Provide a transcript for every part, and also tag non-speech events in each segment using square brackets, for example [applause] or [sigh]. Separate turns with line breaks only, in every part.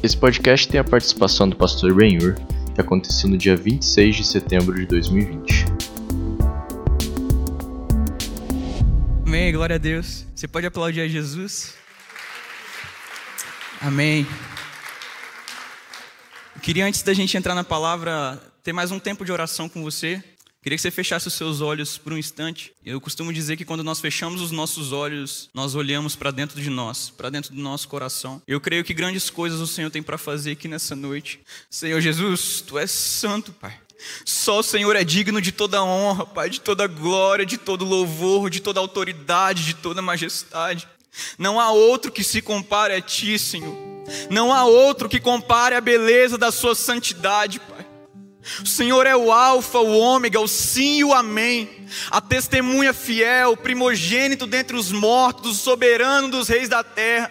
Esse podcast tem a participação do pastor Benhur e aconteceu no dia 26 de setembro de 2020.
Amém, glória a Deus. Você pode aplaudir a Jesus? Amém. Eu queria, antes da gente entrar na palavra, ter mais um tempo de oração com você. Queria que você fechasse os seus olhos por um instante. Eu costumo dizer que quando nós fechamos os nossos olhos, nós olhamos para dentro de nós, para dentro do nosso coração. Eu creio que grandes coisas o Senhor tem para fazer aqui nessa noite. Senhor Jesus, tu és santo, Pai. Só o Senhor é digno de toda honra, Pai, de toda glória, de todo louvor, de toda autoridade, de toda majestade. Não há outro que se compare a Ti, Senhor. Não há outro que compare a beleza da Sua santidade, Pai. O Senhor é o Alfa, o Ômega, o Sim e o Amém, a testemunha fiel, o primogênito dentre os mortos, o soberano dos reis da terra,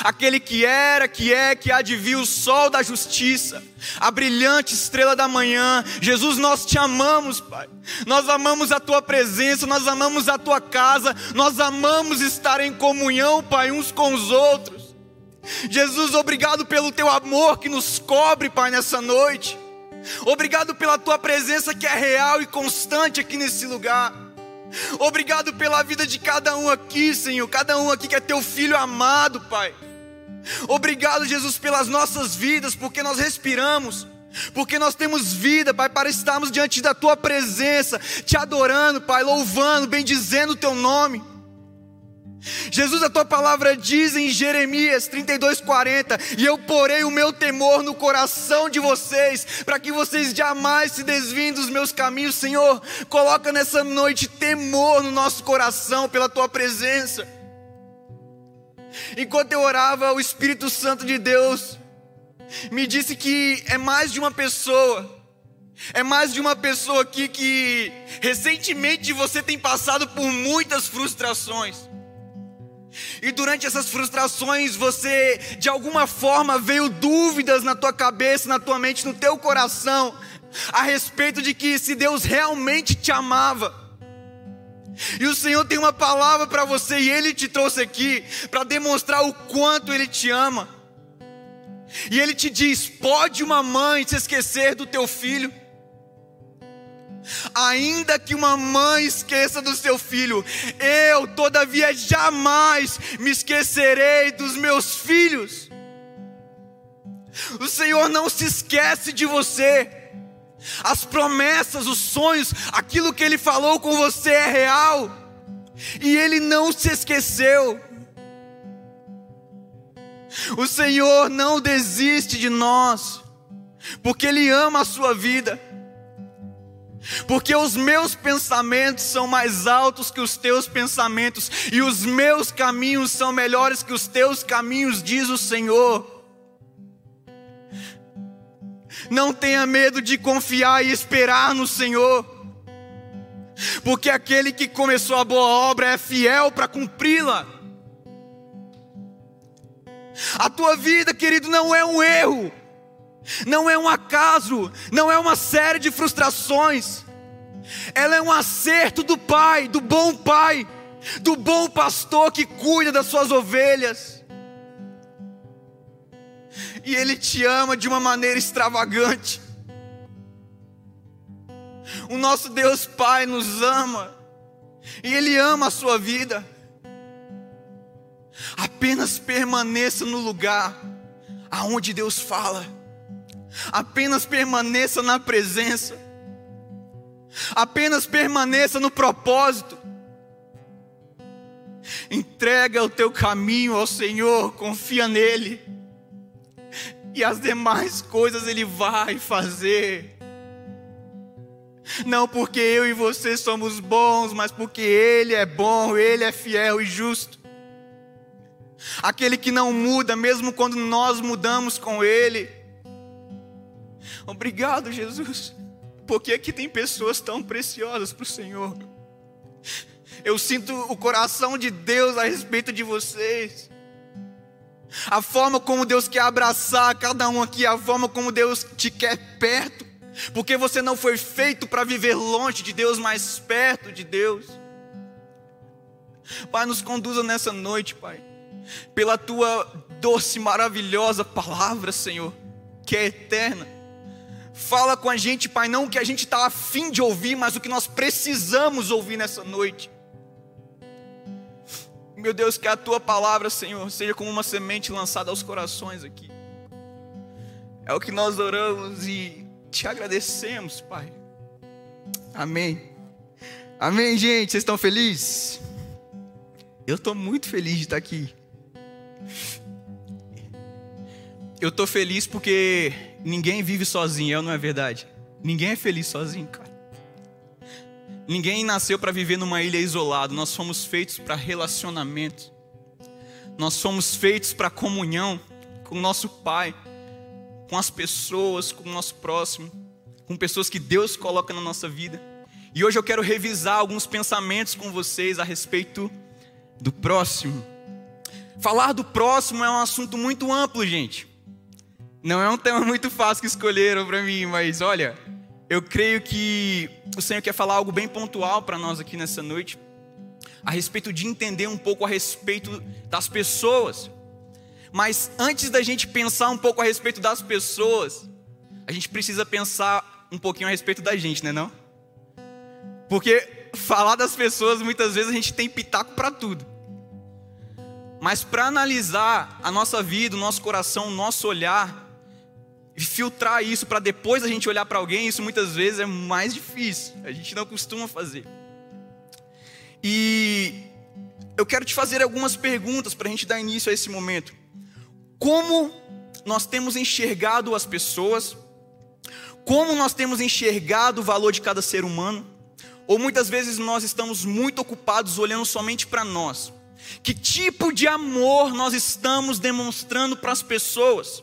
aquele que era, que é, que há de vir, o sol da justiça, a brilhante estrela da manhã. Jesus, nós te amamos, Pai. Nós amamos a tua presença, nós amamos a tua casa, nós amamos estar em comunhão, Pai, uns com os outros. Jesus, obrigado pelo teu amor que nos cobre, Pai, nessa noite. Obrigado pela tua presença que é real e constante aqui nesse lugar. Obrigado pela vida de cada um aqui, Senhor. Cada um aqui que é teu filho amado, Pai. Obrigado, Jesus, pelas nossas vidas, porque nós respiramos, porque nós temos vida, Pai, para estarmos diante da tua presença, te adorando, Pai, louvando, bendizendo o teu nome. Jesus, a tua palavra diz em Jeremias 32:40, e eu porei o meu temor no coração de vocês, para que vocês jamais se desviem dos meus caminhos, Senhor. Coloca nessa noite temor no nosso coração pela tua presença. Enquanto eu orava, o Espírito Santo de Deus me disse que é mais de uma pessoa. É mais de uma pessoa aqui que recentemente você tem passado por muitas frustrações. E durante essas frustrações, você de alguma forma veio dúvidas na tua cabeça, na tua mente, no teu coração, a respeito de que se Deus realmente te amava. E o Senhor tem uma palavra para você e Ele te trouxe aqui para demonstrar o quanto Ele te ama. E Ele te diz: pode uma mãe se esquecer do teu filho? Ainda que uma mãe esqueça do seu filho, eu, todavia, jamais me esquecerei dos meus filhos. O Senhor não se esquece de você. As promessas, os sonhos, aquilo que Ele falou com você é real. E Ele não se esqueceu. O Senhor não desiste de nós, porque Ele ama a sua vida porque os meus pensamentos são mais altos que os teus pensamentos, e os meus caminhos são melhores que os teus caminhos, diz o Senhor. Não tenha medo de confiar e esperar no Senhor, porque aquele que começou a boa obra é fiel para cumpri-la. A tua vida, querido, não é um erro não é um acaso, não é uma série de frustrações, ela é um acerto do Pai, do bom Pai, do bom pastor que cuida das suas ovelhas. E Ele te ama de uma maneira extravagante. O nosso Deus Pai nos ama, e Ele ama a sua vida. Apenas permaneça no lugar aonde Deus fala apenas permaneça na presença, apenas permaneça no propósito. Entrega o teu caminho ao Senhor, confia nele, e as demais coisas Ele vai fazer. Não porque eu e você somos bons, mas porque Ele é bom, Ele é fiel e justo. Aquele que não muda, mesmo quando nós mudamos com Ele. Obrigado, Jesus, porque aqui tem pessoas tão preciosas para o Senhor. Eu sinto o coração de Deus a respeito de vocês. A forma como Deus quer abraçar cada um aqui, a forma como Deus te quer perto, porque você não foi feito para viver longe de Deus, mas perto de Deus. Pai, nos conduza nessa noite, Pai, pela tua doce, maravilhosa palavra, Senhor, que é eterna. Fala com a gente, Pai, não o que a gente está afim de ouvir, mas o que nós precisamos ouvir nessa noite. Meu Deus, que a tua palavra, Senhor, seja como uma semente lançada aos corações aqui. É o que nós oramos e te agradecemos, Pai. Amém. Amém, gente. Vocês estão felizes? Eu estou muito feliz de estar aqui. Eu estou feliz porque ninguém vive sozinho, não é verdade? Ninguém é feliz sozinho, cara. Ninguém nasceu para viver numa ilha isolado. Nós fomos feitos para relacionamento. Nós fomos feitos para comunhão com o nosso Pai, com as pessoas, com o nosso próximo, com pessoas que Deus coloca na nossa vida. E hoje eu quero revisar alguns pensamentos com vocês a respeito do próximo. Falar do próximo é um assunto muito amplo, gente. Não é um tema muito fácil que escolheram para mim, mas olha, eu creio que o Senhor quer falar algo bem pontual para nós aqui nessa noite, a respeito de entender um pouco a respeito das pessoas. Mas antes da gente pensar um pouco a respeito das pessoas, a gente precisa pensar um pouquinho a respeito da gente, né não? Porque falar das pessoas muitas vezes a gente tem pitaco para tudo. Mas para analisar a nossa vida, o nosso coração, o nosso olhar, filtrar isso para depois a gente olhar para alguém, isso muitas vezes é mais difícil. A gente não costuma fazer. E eu quero te fazer algumas perguntas para a gente dar início a esse momento. Como nós temos enxergado as pessoas? Como nós temos enxergado o valor de cada ser humano? Ou muitas vezes nós estamos muito ocupados olhando somente para nós? Que tipo de amor nós estamos demonstrando para as pessoas?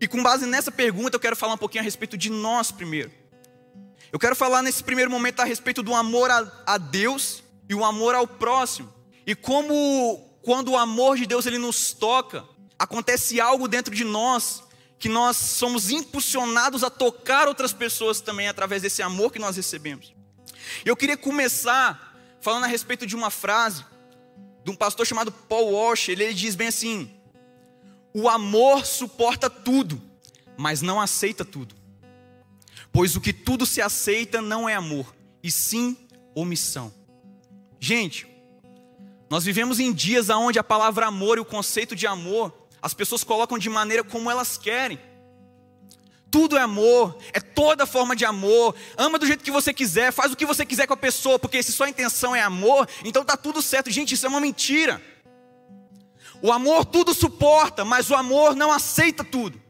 E com base nessa pergunta, eu quero falar um pouquinho a respeito de nós primeiro. Eu quero falar nesse primeiro momento a respeito do amor a, a Deus e o amor ao próximo. E como, quando o amor de Deus ele nos toca, acontece algo dentro de nós que nós somos impulsionados a tocar outras pessoas também através desse amor que nós recebemos. Eu queria começar falando a respeito de uma frase de um pastor chamado Paul Walsh. Ele, ele diz bem assim: o amor suporta tudo, mas não aceita tudo. Pois o que tudo se aceita não é amor, e sim omissão. Gente, nós vivemos em dias onde a palavra amor e o conceito de amor, as pessoas colocam de maneira como elas querem. Tudo é amor, é toda forma de amor. Ama do jeito que você quiser, faz o que você quiser com a pessoa, porque se sua intenção é amor, então tá tudo certo. Gente, isso é uma mentira. O amor tudo suporta, mas o amor não aceita tudo.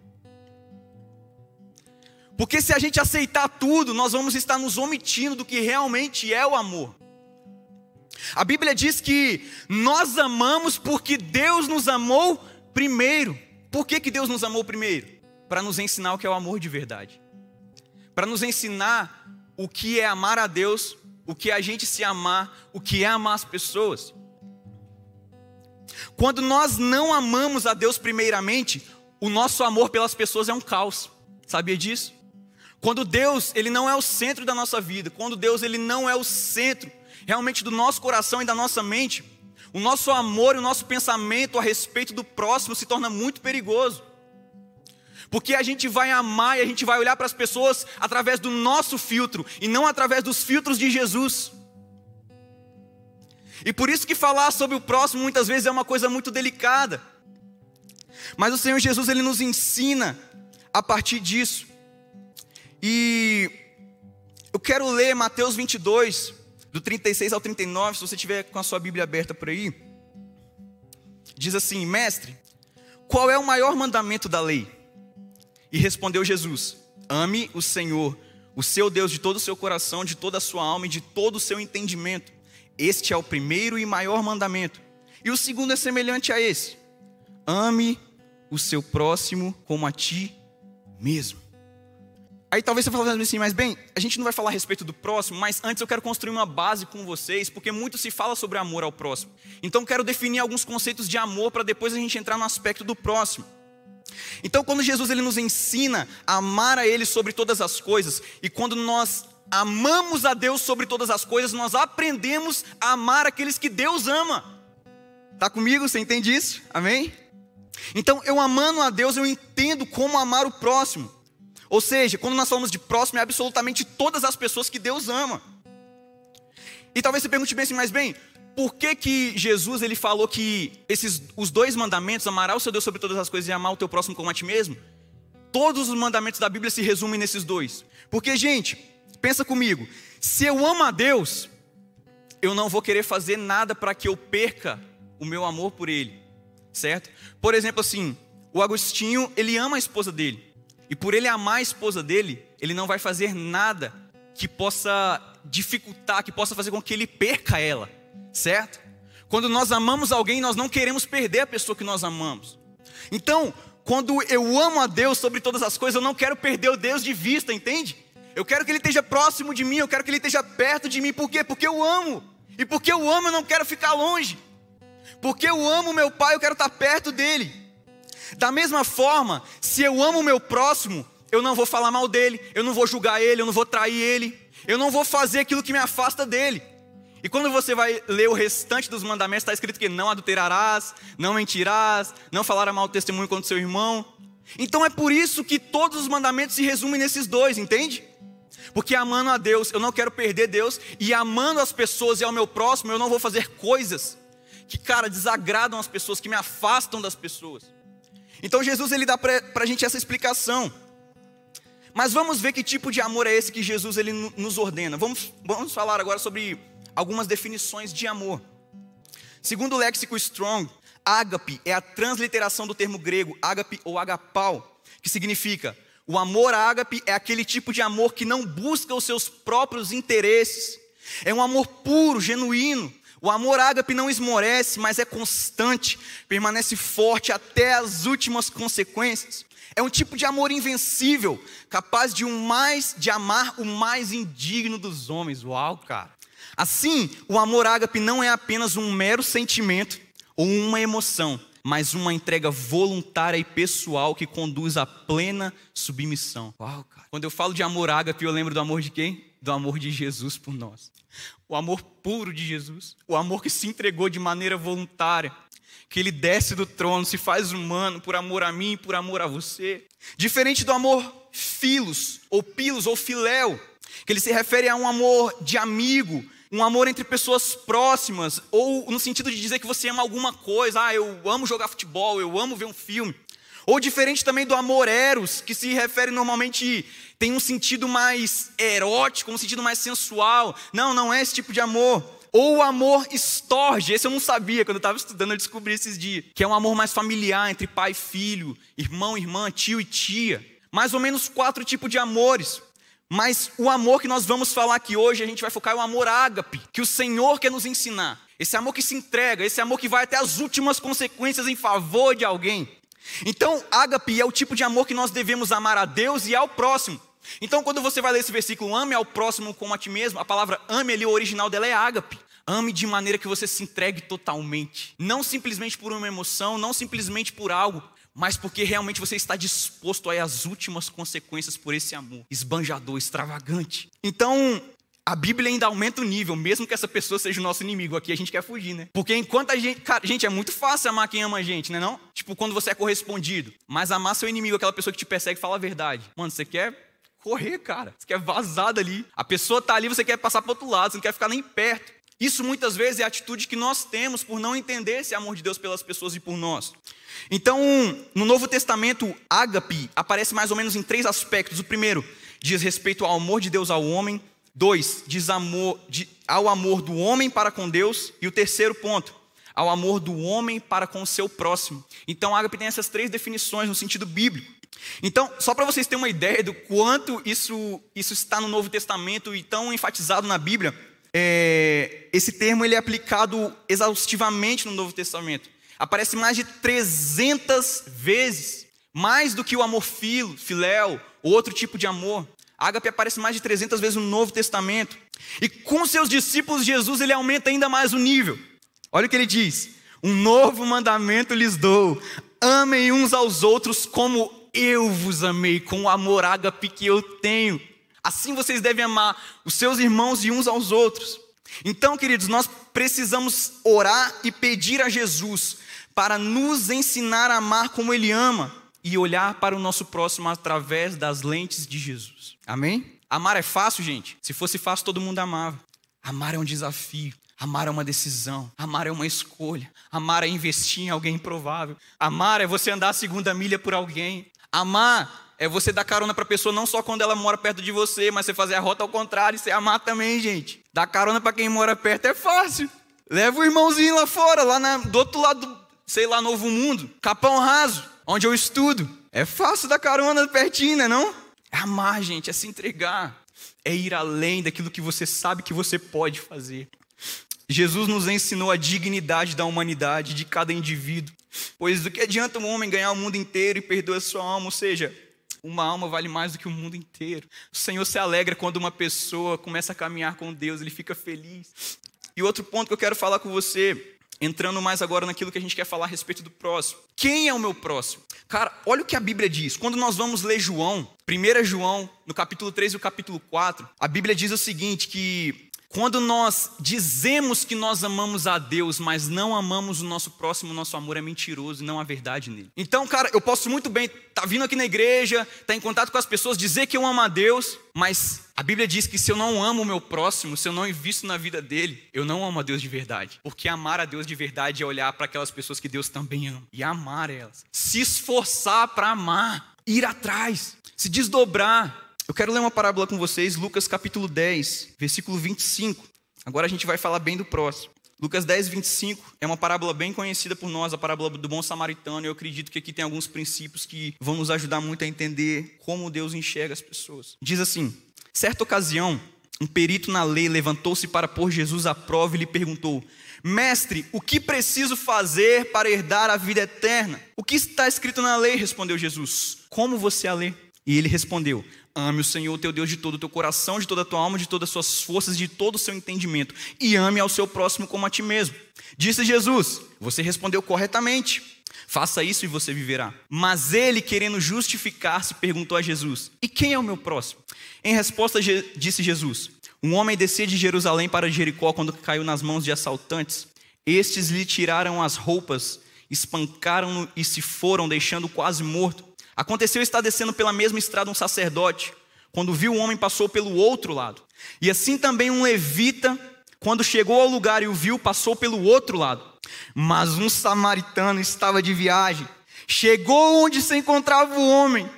Porque se a gente aceitar tudo, nós vamos estar nos omitindo do que realmente é o amor. A Bíblia diz que nós amamos porque Deus nos amou primeiro. Por que, que Deus nos amou primeiro? Para nos ensinar o que é o amor de verdade. Para nos ensinar o que é amar a Deus, o que é a gente se amar, o que é amar as pessoas. Quando nós não amamos a Deus primeiramente, o nosso amor pelas pessoas é um caos. Sabia disso? Quando Deus, ele não é o centro da nossa vida, quando Deus ele não é o centro realmente do nosso coração e da nossa mente, o nosso amor e o nosso pensamento a respeito do próximo se torna muito perigoso. Porque a gente vai amar e a gente vai olhar para as pessoas através do nosso filtro e não através dos filtros de Jesus. E por isso que falar sobre o próximo muitas vezes é uma coisa muito delicada. Mas o Senhor Jesus ele nos ensina a partir disso. E eu quero ler Mateus 22, do 36 ao 39, se você tiver com a sua Bíblia aberta por aí. Diz assim: Mestre, qual é o maior mandamento da lei? E respondeu Jesus: Ame o Senhor, o seu Deus, de todo o seu coração, de toda a sua alma e de todo o seu entendimento. Este é o primeiro e maior mandamento. E o segundo é semelhante a esse: ame o seu próximo como a ti mesmo. Aí talvez você fale assim, mas bem, a gente não vai falar a respeito do próximo, mas antes eu quero construir uma base com vocês, porque muito se fala sobre amor ao próximo. Então quero definir alguns conceitos de amor para depois a gente entrar no aspecto do próximo. Então quando Jesus ele nos ensina a amar a ele sobre todas as coisas, e quando nós amamos a Deus sobre todas as coisas, nós aprendemos a amar aqueles que Deus ama. Tá comigo? Você entende isso? Amém? Então, eu amando a Deus, eu entendo como amar o próximo. Ou seja, quando nós falamos de próximo, é absolutamente todas as pessoas que Deus ama. E talvez você pergunte bem assim, mas bem, por que, que Jesus ele falou que esses os dois mandamentos, amar o seu Deus sobre todas as coisas e amar o teu próximo como a ti mesmo? Todos os mandamentos da Bíblia se resumem nesses dois. Porque, gente, pensa comigo, se eu amo a Deus, eu não vou querer fazer nada para que eu perca o meu amor por Ele, certo? Por exemplo, assim, o Agostinho, ele ama a esposa dele. E por ele amar a esposa dele, ele não vai fazer nada que possa dificultar, que possa fazer com que ele perca ela, certo? Quando nós amamos alguém, nós não queremos perder a pessoa que nós amamos. Então, quando eu amo a Deus sobre todas as coisas, eu não quero perder o Deus de vista, entende? Eu quero que Ele esteja próximo de mim, eu quero que Ele esteja perto de mim, por quê? Porque eu amo, e porque eu amo, eu não quero ficar longe, porque eu amo meu Pai, eu quero estar perto dEle. Da mesma forma, se eu amo o meu próximo, eu não vou falar mal dele, eu não vou julgar ele, eu não vou trair ele, eu não vou fazer aquilo que me afasta dele. E quando você vai ler o restante dos mandamentos, está escrito que não adulterarás, não mentirás, não falará mal testemunho contra seu irmão. Então é por isso que todos os mandamentos se resumem nesses dois, entende? Porque amando a Deus, eu não quero perder Deus, e amando as pessoas e ao meu próximo, eu não vou fazer coisas que, cara, desagradam as pessoas, que me afastam das pessoas. Então Jesus ele dá para a gente essa explicação. Mas vamos ver que tipo de amor é esse que Jesus ele nos ordena. Vamos, vamos falar agora sobre algumas definições de amor. Segundo o léxico Strong, ágape é a transliteração do termo grego ágape ou agapau, que significa o amor ágape é aquele tipo de amor que não busca os seus próprios interesses. É um amor puro, genuíno, o amor ágape não esmorece, mas é constante, permanece forte até as últimas consequências. É um tipo de amor invencível, capaz de um mais de amar o mais indigno dos homens. Uau, cara. Assim, o amor ágape não é apenas um mero sentimento ou uma emoção, mas uma entrega voluntária e pessoal que conduz à plena submissão. Uau, cara. Quando eu falo de amor ágape, eu lembro do amor de quem? Do amor de Jesus por nós o amor puro de Jesus, o amor que se entregou de maneira voluntária, que ele desce do trono, se faz humano por amor a mim, por amor a você. Diferente do amor filos, ou pilos, ou filéu, que ele se refere a um amor de amigo, um amor entre pessoas próximas, ou no sentido de dizer que você ama alguma coisa, ah, eu amo jogar futebol, eu amo ver um filme. Ou diferente também do amor eros, que se refere normalmente tem um sentido mais erótico, um sentido mais sensual. Não, não é esse tipo de amor. Ou o amor estorge, esse eu não sabia, quando eu estava estudando eu descobri esses dias, que é um amor mais familiar, entre pai e filho, irmão, irmã, tio e tia. Mais ou menos quatro tipos de amores. Mas o amor que nós vamos falar aqui hoje, a gente vai focar é o amor ágape, que o Senhor quer nos ensinar. Esse amor que se entrega, esse amor que vai até as últimas consequências em favor de alguém. Então, ágape é o tipo de amor que nós devemos amar a Deus e ao próximo. Então, quando você vai ler esse versículo, ame ao próximo como a ti mesmo, a palavra ame ali, o original dela é ágape. Ame de maneira que você se entregue totalmente. Não simplesmente por uma emoção, não simplesmente por algo, mas porque realmente você está disposto a às últimas consequências por esse amor esbanjador, extravagante. Então, a Bíblia ainda aumenta o nível, mesmo que essa pessoa seja o nosso inimigo. Aqui a gente quer fugir, né? Porque enquanto a gente. Cara, gente, é muito fácil amar quem ama a gente, né? Não? Tipo, quando você é correspondido. Mas amar seu inimigo, aquela pessoa que te persegue, fala a verdade. Mano, você quer correr, cara. Você quer vazar dali. A pessoa tá ali, você quer passar para outro lado, você não quer ficar nem perto. Isso muitas vezes é a atitude que nós temos por não entender esse amor de Deus pelas pessoas e por nós. Então, no Novo Testamento, ágape aparece mais ou menos em três aspectos. O primeiro diz respeito ao amor de Deus ao homem. Dois, diz amor, de, ao amor do homem para com Deus. E o terceiro ponto, ao amor do homem para com o seu próximo. Então, ágape tem essas três definições no sentido bíblico. Então, só para vocês terem uma ideia do quanto isso, isso está no Novo Testamento e tão enfatizado na Bíblia, é, esse termo ele é aplicado exaustivamente no Novo Testamento. Aparece mais de 300 vezes, mais do que o amor filo, filéu, outro tipo de amor. Ágape aparece mais de 300 vezes no Novo Testamento. E com seus discípulos, Jesus ele aumenta ainda mais o nível. Olha o que ele diz: Um novo mandamento lhes dou: amem uns aos outros como eu vos amei, com o amor ágape que eu tenho. Assim vocês devem amar os seus irmãos e uns aos outros. Então, queridos, nós precisamos orar e pedir a Jesus para nos ensinar a amar como Ele ama e olhar para o nosso próximo através das lentes de Jesus. Amém? Amar é fácil, gente. Se fosse fácil, todo mundo amava. Amar é um desafio. Amar é uma decisão. Amar é uma escolha. Amar é investir em alguém improvável. Amar é você andar a segunda milha por alguém. Amar é você dar carona para a pessoa não só quando ela mora perto de você, mas você fazer a rota ao contrário e você amar também, gente. Dar carona para quem mora perto é fácil. Leva o irmãozinho lá fora, lá na, do outro lado, sei lá, Novo Mundo, Capão Raso, onde eu estudo. É fácil dar carona pertinho, né não? É amar, gente, é se entregar. É ir além daquilo que você sabe que você pode fazer. Jesus nos ensinou a dignidade da humanidade, de cada indivíduo. Pois do que adianta um homem ganhar o mundo inteiro e perder a sua alma? Ou seja, uma alma vale mais do que o mundo inteiro. O Senhor se alegra quando uma pessoa começa a caminhar com Deus, ele fica feliz. E outro ponto que eu quero falar com você, entrando mais agora naquilo que a gente quer falar a respeito do próximo. Quem é o meu próximo? Cara, olha o que a Bíblia diz. Quando nós vamos ler João, 1 João, no capítulo 3 e o capítulo 4, a Bíblia diz o seguinte: que quando nós dizemos que nós amamos a Deus, mas não amamos o nosso próximo, nosso amor é mentiroso e não há verdade nele. Então, cara, eu posso muito bem estar tá vindo aqui na igreja, estar tá em contato com as pessoas, dizer que eu amo a Deus, mas a Bíblia diz que se eu não amo o meu próximo, se eu não invisto na vida dele, eu não amo a Deus de verdade. Porque amar a Deus de verdade é olhar para aquelas pessoas que Deus também ama e amar elas. Se esforçar para amar, ir atrás, se desdobrar, eu quero ler uma parábola com vocês, Lucas capítulo 10, versículo 25. Agora a gente vai falar bem do próximo. Lucas 10, 25 é uma parábola bem conhecida por nós, a parábola do bom samaritano. Eu acredito que aqui tem alguns princípios que vão nos ajudar muito a entender como Deus enxerga as pessoas. Diz assim: certa ocasião, um perito na lei levantou-se para pôr Jesus à prova e lhe perguntou: Mestre, o que preciso fazer para herdar a vida eterna? O que está escrito na lei? respondeu Jesus. Como você a lê? E ele respondeu: Ame o Senhor teu Deus de todo o teu coração, de toda a tua alma, de todas as suas forças, de todo o seu entendimento, e ame ao seu próximo como a ti mesmo. Disse Jesus: Você respondeu corretamente. Faça isso e você viverá. Mas ele, querendo justificar-se, perguntou a Jesus: E quem é o meu próximo? Em resposta, disse Jesus: Um homem descia de Jerusalém para Jericó quando caiu nas mãos de assaltantes. Estes lhe tiraram as roupas, espancaram-no e se foram, deixando quase morto. Aconteceu estar descendo pela mesma estrada um sacerdote, quando viu o homem, passou pelo outro lado. E assim também um levita, quando chegou ao lugar e o viu, passou pelo outro lado. Mas um samaritano estava de viagem, chegou onde se encontrava o homem,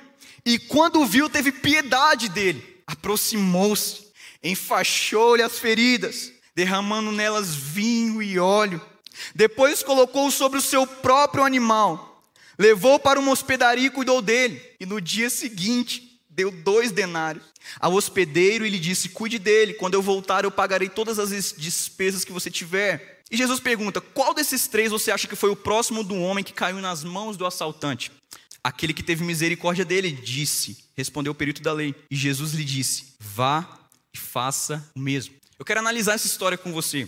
e quando o viu, teve piedade dele, aproximou-se, enfaixou-lhe as feridas, derramando nelas vinho e óleo. Depois colocou sobre o seu próprio animal Levou para uma hospedaria e cuidou dele. E no dia seguinte, deu dois denários ao hospedeiro e lhe disse: Cuide dele, quando eu voltar, eu pagarei todas as despesas que você tiver. E Jesus pergunta: Qual desses três você acha que foi o próximo do homem que caiu nas mãos do assaltante? Aquele que teve misericórdia dele, disse, respondeu o perito da lei. E Jesus lhe disse: Vá e faça o mesmo. Eu quero analisar essa história com você.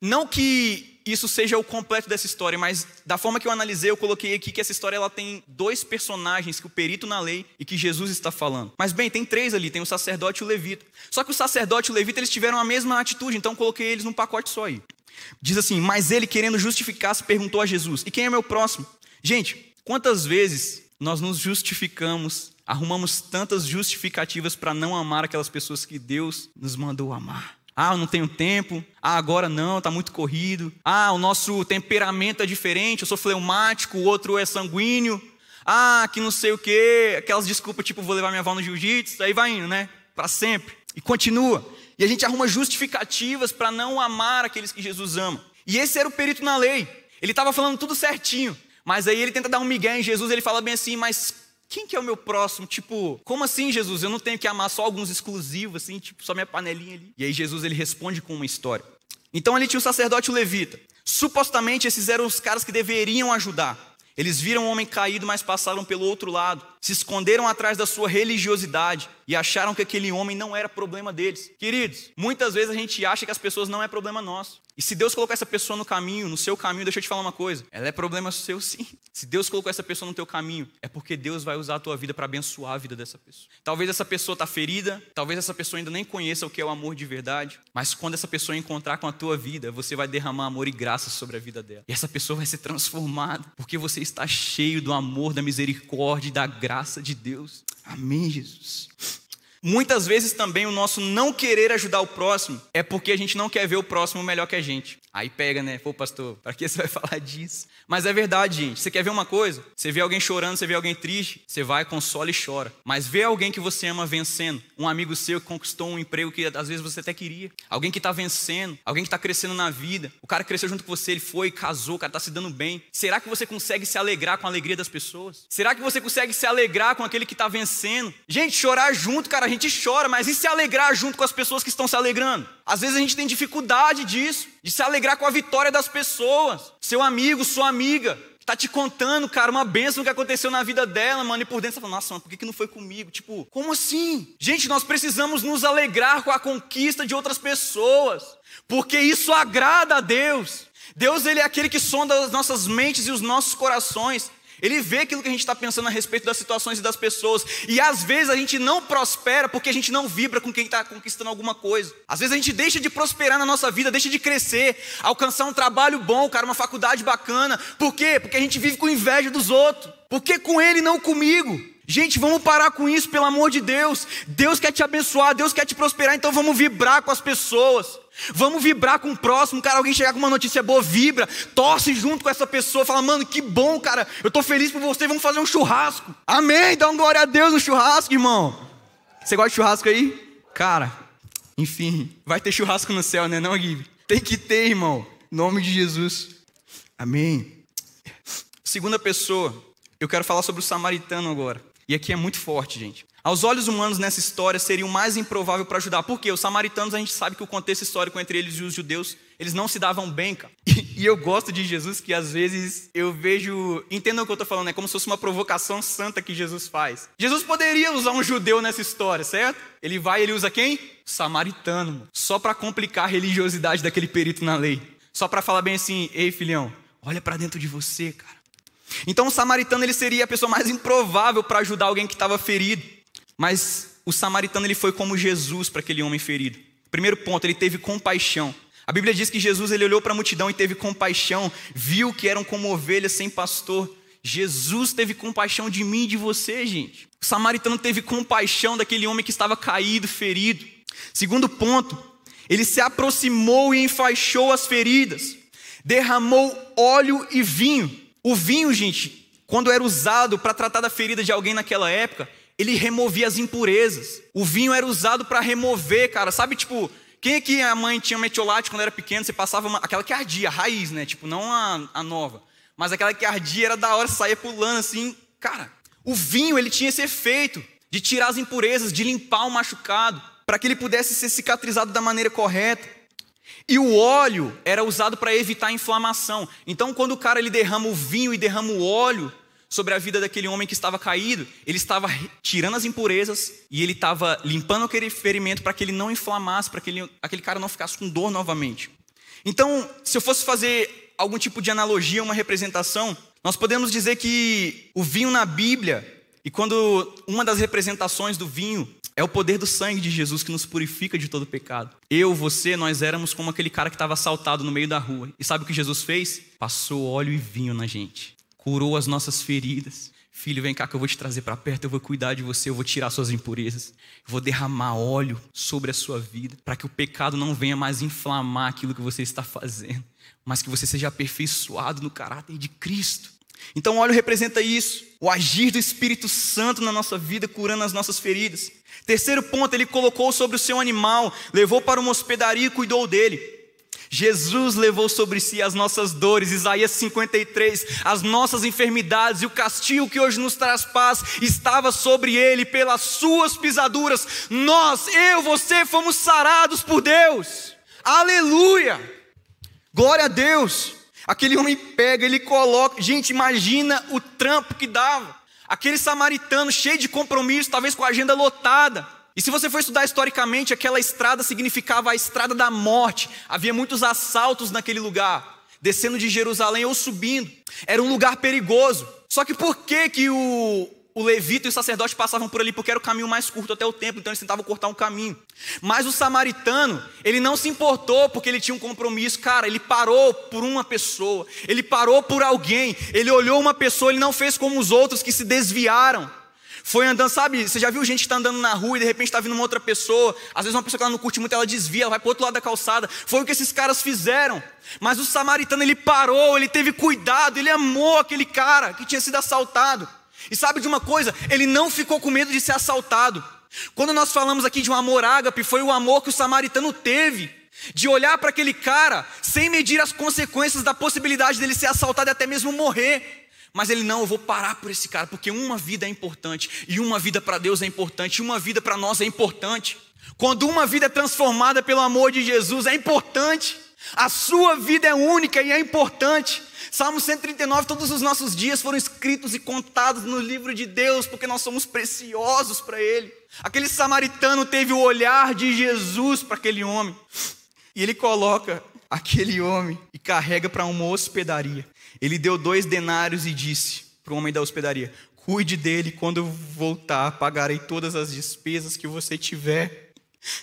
Não que isso seja o completo dessa história, mas da forma que eu analisei, eu coloquei aqui que essa história ela tem dois personagens, que o perito na lei e que Jesus está falando. Mas bem, tem três ali, tem o sacerdote e o levita. Só que o sacerdote e o levita eles tiveram a mesma atitude, então coloquei eles num pacote só aí. Diz assim: "Mas ele querendo justificar-se perguntou a Jesus: "E quem é meu próximo?" Gente, quantas vezes nós nos justificamos, arrumamos tantas justificativas para não amar aquelas pessoas que Deus nos mandou amar? Ah, eu não tenho tempo. Ah, agora não, está muito corrido. Ah, o nosso temperamento é diferente. Eu sou fleumático, o outro é sanguíneo. Ah, que não sei o quê. Aquelas desculpas tipo, vou levar minha avó no jiu-jitsu. Aí vai indo, né? Para sempre. E continua. E a gente arruma justificativas para não amar aqueles que Jesus ama. E esse era o perito na lei. Ele estava falando tudo certinho. Mas aí ele tenta dar um migué em Jesus. Ele fala bem assim, mas quem que é o meu próximo? Tipo, como assim, Jesus? Eu não tenho que amar só alguns exclusivos, assim, tipo, só minha panelinha ali. E aí Jesus ele responde com uma história. Então ele tinha o sacerdote e o levita. Supostamente esses eram os caras que deveriam ajudar. Eles viram o homem caído, mas passaram pelo outro lado. Se esconderam atrás da sua religiosidade e acharam que aquele homem não era problema deles. Queridos, muitas vezes a gente acha que as pessoas não é problema nosso. E se Deus colocou essa pessoa no caminho, no seu caminho, deixa eu te falar uma coisa, ela é problema seu sim. [laughs] Se Deus colocou essa pessoa no teu caminho, é porque Deus vai usar a tua vida para abençoar a vida dessa pessoa. Talvez essa pessoa está ferida, talvez essa pessoa ainda nem conheça o que é o amor de verdade, mas quando essa pessoa encontrar com a tua vida, você vai derramar amor e graça sobre a vida dela. E essa pessoa vai ser transformada, porque você está cheio do amor, da misericórdia e da graça de Deus. Amém, Jesus. Muitas vezes também o nosso não querer ajudar o próximo é porque a gente não quer ver o próximo melhor que a gente. Aí pega, né? Pô, pastor, para que você vai [laughs] falar disso? Mas é verdade, gente. Você quer ver uma coisa? Você vê alguém chorando, você vê alguém triste, você vai, consola e chora. Mas vê alguém que você ama vencendo, um amigo seu que conquistou um emprego que às vezes você até queria, alguém que está vencendo, alguém que está crescendo na vida, o cara cresceu junto com você, ele foi, casou, o cara está se dando bem. Será que você consegue se alegrar com a alegria das pessoas? Será que você consegue se alegrar com aquele que está vencendo? Gente, chorar junto, cara, gente chora, mas e se alegrar junto com as pessoas que estão se alegrando? Às vezes a gente tem dificuldade disso, de se alegrar com a vitória das pessoas. Seu amigo, sua amiga, tá te contando, cara, uma bênção que aconteceu na vida dela, mano, e por dentro você fala, nossa, mano, por que, que não foi comigo? Tipo, como assim? Gente, nós precisamos nos alegrar com a conquista de outras pessoas, porque isso agrada a Deus. Deus, ele é aquele que sonda as nossas mentes e os nossos corações. Ele vê aquilo que a gente está pensando a respeito das situações e das pessoas. E às vezes a gente não prospera porque a gente não vibra com quem está conquistando alguma coisa. Às vezes a gente deixa de prosperar na nossa vida, deixa de crescer, alcançar um trabalho bom, cara, uma faculdade bacana. Por quê? Porque a gente vive com inveja dos outros. Por que com ele não comigo? Gente, vamos parar com isso, pelo amor de Deus. Deus quer te abençoar, Deus quer te prosperar, então vamos vibrar com as pessoas. Vamos vibrar com o próximo, cara. Alguém chegar com uma notícia boa, vibra, torce junto com essa pessoa, fala, mano, que bom, cara. Eu tô feliz por você, vamos fazer um churrasco. Amém. Dá uma glória a Deus no churrasco, irmão. Você gosta de churrasco aí? Cara, enfim, vai ter churrasco no céu, né, não, Gui? Tem que ter, irmão. Em nome de Jesus. Amém. Segunda pessoa, eu quero falar sobre o samaritano agora. E aqui é muito forte, gente. Aos olhos humanos, nessa história, seria o mais improvável para ajudar. Por quê? Os samaritanos, a gente sabe que o contexto histórico entre eles e os judeus, eles não se davam bem, cara. [laughs] E, e eu gosto de Jesus que às vezes eu vejo. Entendam o que eu estou falando, é como se fosse uma provocação santa que Jesus faz. Jesus poderia usar um judeu nessa história, certo? Ele vai, ele usa quem? Samaritano, só para complicar a religiosidade daquele perito na lei. Só para falar bem assim: ei, filhão, olha para dentro de você, cara. Então o samaritano ele seria a pessoa mais improvável para ajudar alguém que estava ferido. Mas o samaritano ele foi como Jesus para aquele homem ferido. Primeiro ponto, ele teve compaixão. A Bíblia diz que Jesus ele olhou para a multidão e teve compaixão, viu que eram como ovelhas sem pastor. Jesus teve compaixão de mim e de você, gente. O samaritano teve compaixão daquele homem que estava caído, ferido. Segundo ponto, ele se aproximou e enfaixou as feridas, derramou óleo e vinho. O vinho, gente, quando era usado para tratar da ferida de alguém naquela época, ele removia as impurezas. O vinho era usado para remover, cara. Sabe, tipo, quem aqui a mãe tinha metiolate quando era pequeno? Você passava uma, aquela que ardia, a raiz, né? Tipo, não a, a nova. Mas aquela que ardia era da hora, saía pulando assim. Cara, o vinho, ele tinha esse efeito de tirar as impurezas, de limpar o machucado, para que ele pudesse ser cicatrizado da maneira correta. E o óleo era usado para evitar a inflamação. Então, quando o cara ele derrama o vinho e derrama o óleo, sobre a vida daquele homem que estava caído, ele estava tirando as impurezas e ele estava limpando aquele ferimento para que ele não inflamasse, para que ele, aquele cara não ficasse com dor novamente. Então, se eu fosse fazer algum tipo de analogia, uma representação, nós podemos dizer que o vinho na Bíblia, e quando uma das representações do vinho é o poder do sangue de Jesus que nos purifica de todo pecado. Eu, você, nós éramos como aquele cara que estava assaltado no meio da rua. E sabe o que Jesus fez? Passou óleo e vinho na gente curou as nossas feridas. Filho, vem cá que eu vou te trazer para perto, eu vou cuidar de você, eu vou tirar suas impurezas, eu vou derramar óleo sobre a sua vida, para que o pecado não venha mais inflamar aquilo que você está fazendo, mas que você seja aperfeiçoado no caráter de Cristo. Então, o óleo representa isso, o agir do Espírito Santo na nossa vida, curando as nossas feridas. Terceiro ponto, ele colocou sobre o seu animal, levou para uma hospedaria e cuidou dele. Jesus levou sobre si as nossas dores, Isaías 53, as nossas enfermidades e o castigo que hoje nos traz paz estava sobre ele, pelas suas pisaduras. Nós, eu, você, fomos sarados por Deus. Aleluia! Glória a Deus. Aquele homem pega, ele coloca. Gente, imagina o trampo que dava. Aquele samaritano cheio de compromisso, talvez com a agenda lotada. E se você for estudar historicamente, aquela estrada significava a estrada da morte. Havia muitos assaltos naquele lugar, descendo de Jerusalém ou subindo. Era um lugar perigoso. Só que por que, que o, o levita e o sacerdote passavam por ali porque era o caminho mais curto até o templo, então eles tentavam cortar um caminho. Mas o samaritano, ele não se importou porque ele tinha um compromisso, cara, ele parou por uma pessoa, ele parou por alguém, ele olhou uma pessoa, ele não fez como os outros que se desviaram. Foi andando, sabe? Você já viu gente que está andando na rua e de repente está vindo uma outra pessoa. Às vezes uma pessoa que ela não curte muito, ela desvia, ela vai para outro lado da calçada. Foi o que esses caras fizeram. Mas o samaritano, ele parou, ele teve cuidado, ele amou aquele cara que tinha sido assaltado. E sabe de uma coisa? Ele não ficou com medo de ser assaltado. Quando nós falamos aqui de um amor ágape, foi o amor que o samaritano teve. De olhar para aquele cara sem medir as consequências da possibilidade dele ser assaltado e até mesmo morrer. Mas ele não, eu vou parar por esse cara, porque uma vida é importante, e uma vida para Deus é importante, e uma vida para nós é importante. Quando uma vida é transformada pelo amor de Jesus, é importante. A sua vida é única e é importante. Salmo 139, todos os nossos dias foram escritos e contados no livro de Deus, porque nós somos preciosos para Ele. Aquele samaritano teve o olhar de Jesus para aquele homem, e ele coloca aquele homem e carrega para uma hospedaria. Ele deu dois denários e disse para o homem da hospedaria: Cuide dele, quando eu voltar, pagarei todas as despesas que você tiver.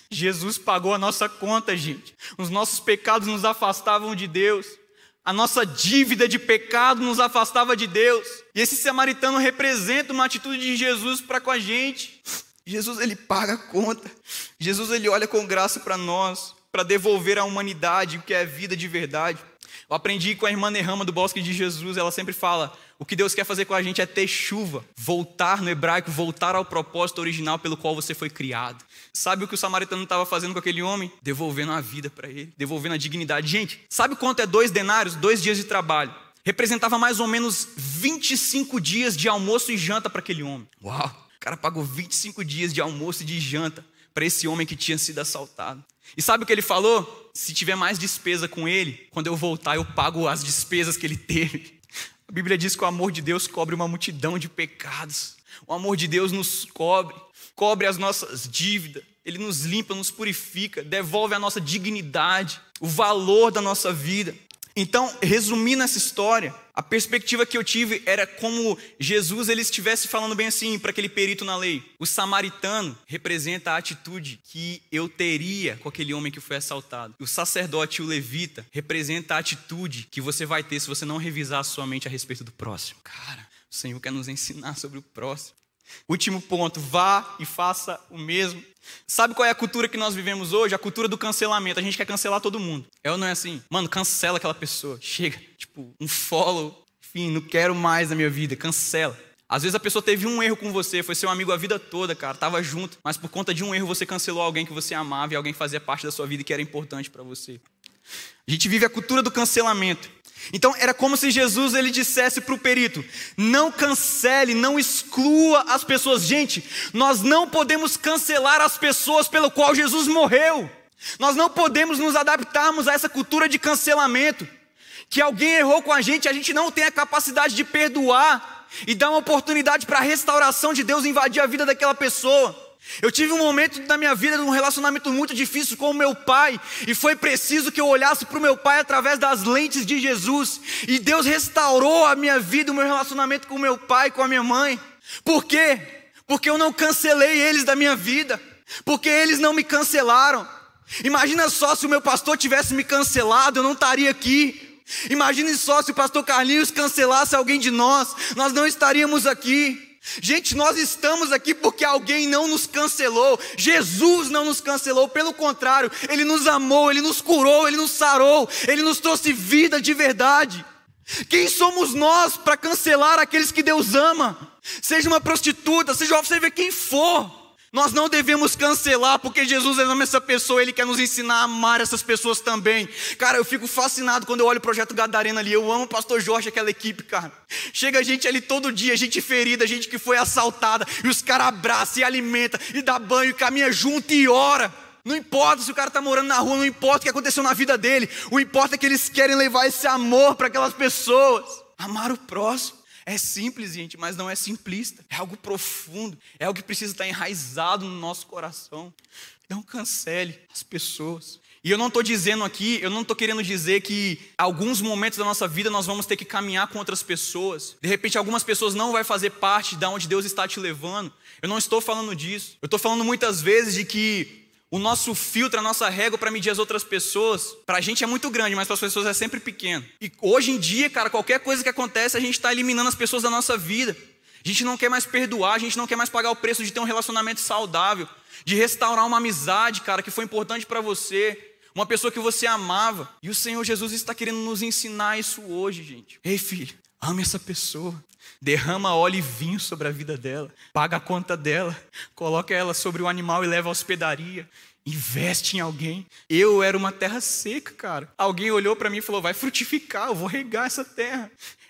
Jesus pagou a nossa conta, gente. Os nossos pecados nos afastavam de Deus. A nossa dívida de pecado nos afastava de Deus. E esse samaritano representa uma atitude de Jesus para com a gente. Jesus ele paga a conta. Jesus ele olha com graça para nós, para devolver à humanidade o que é vida de verdade. Eu aprendi com a irmã Nehama do Bosque de Jesus, ela sempre fala: o que Deus quer fazer com a gente é ter chuva, voltar no hebraico, voltar ao propósito original pelo qual você foi criado. Sabe o que o samaritano estava fazendo com aquele homem? Devolvendo a vida para ele, devolvendo a dignidade. Gente, sabe quanto é dois denários? Dois dias de trabalho. Representava mais ou menos 25 dias de almoço e janta para aquele homem. Uau! O cara pagou 25 dias de almoço e de janta para esse homem que tinha sido assaltado. E sabe o que ele falou? Se tiver mais despesa com ele, quando eu voltar eu pago as despesas que ele teve. A Bíblia diz que o amor de Deus cobre uma multidão de pecados. O amor de Deus nos cobre, cobre as nossas dívidas, ele nos limpa, nos purifica, devolve a nossa dignidade, o valor da nossa vida. Então, resumindo essa história, a perspectiva que eu tive era como Jesus ele estivesse falando bem assim para aquele perito na lei. O samaritano representa a atitude que eu teria com aquele homem que foi assaltado. O sacerdote, o levita, representa a atitude que você vai ter se você não revisar a sua mente a respeito do próximo. Cara, o Senhor quer nos ensinar sobre o próximo. Último ponto, vá e faça o mesmo. Sabe qual é a cultura que nós vivemos hoje? A cultura do cancelamento. A gente quer cancelar todo mundo. É ou não é assim? Mano, cancela aquela pessoa. Chega, tipo, um follow. Enfim, não quero mais na minha vida. Cancela. Às vezes a pessoa teve um erro com você, foi seu amigo a vida toda, cara, tava junto, mas por conta de um erro você cancelou alguém que você amava e alguém que fazia parte da sua vida e que era importante para você. A gente vive a cultura do cancelamento. Então era como se Jesus ele dissesse para o perito: não cancele, não exclua as pessoas. Gente, nós não podemos cancelar as pessoas pelo qual Jesus morreu. Nós não podemos nos adaptarmos a essa cultura de cancelamento. Que alguém errou com a gente, a gente não tem a capacidade de perdoar e dar uma oportunidade para a restauração de Deus invadir a vida daquela pessoa. Eu tive um momento na minha vida de um relacionamento muito difícil com o meu pai, e foi preciso que eu olhasse para o meu pai através das lentes de Jesus, e Deus restaurou a minha vida, o meu relacionamento com o meu pai, com a minha mãe. Por quê? Porque eu não cancelei eles da minha vida, porque eles não me cancelaram. Imagina só se o meu pastor tivesse me cancelado, eu não estaria aqui. Imagine só se o pastor Carlinhos cancelasse alguém de nós, nós não estaríamos aqui. Gente, nós estamos aqui porque alguém não nos cancelou. Jesus não nos cancelou, pelo contrário, ele nos amou, ele nos curou, ele nos sarou, ele nos trouxe vida de verdade. Quem somos nós para cancelar aqueles que Deus ama? Seja uma prostituta, seja você vê quem for. Nós não devemos cancelar, porque Jesus ama essa pessoa, Ele quer nos ensinar a amar essas pessoas também. Cara, eu fico fascinado quando eu olho o projeto Gadarena ali. Eu amo o pastor Jorge, aquela equipe, cara. Chega gente ali todo dia, gente ferida, gente que foi assaltada, e os caras abraçam e alimentam, e dá banho, e caminha junto e ora. Não importa se o cara está morando na rua, não importa o que aconteceu na vida dele. O importa é que eles querem levar esse amor para aquelas pessoas. Amar o próximo. É simples, gente, mas não é simplista. É algo profundo, é algo que precisa estar enraizado no nosso coração. Não cancele as pessoas. E eu não estou dizendo aqui, eu não estou querendo dizer que alguns momentos da nossa vida nós vamos ter que caminhar com outras pessoas. De repente, algumas pessoas não vai fazer parte de onde Deus está te levando. Eu não estou falando disso. Eu estou falando muitas vezes de que o nosso filtro, a nossa régua para medir as outras pessoas, para a gente é muito grande, mas para as pessoas é sempre pequeno. E hoje em dia, cara, qualquer coisa que acontece, a gente está eliminando as pessoas da nossa vida. A gente não quer mais perdoar, a gente não quer mais pagar o preço de ter um relacionamento saudável, de restaurar uma amizade, cara, que foi importante para você, uma pessoa que você amava. E o Senhor Jesus está querendo nos ensinar isso hoje, gente. Ei, filho, ame essa pessoa. Derrama óleo e vinho sobre a vida dela. Paga a conta dela. Coloca ela sobre o animal e leva à hospedaria. Investe em alguém. Eu era uma terra seca, cara. Alguém olhou para mim e falou: vai frutificar, eu vou regar essa terra.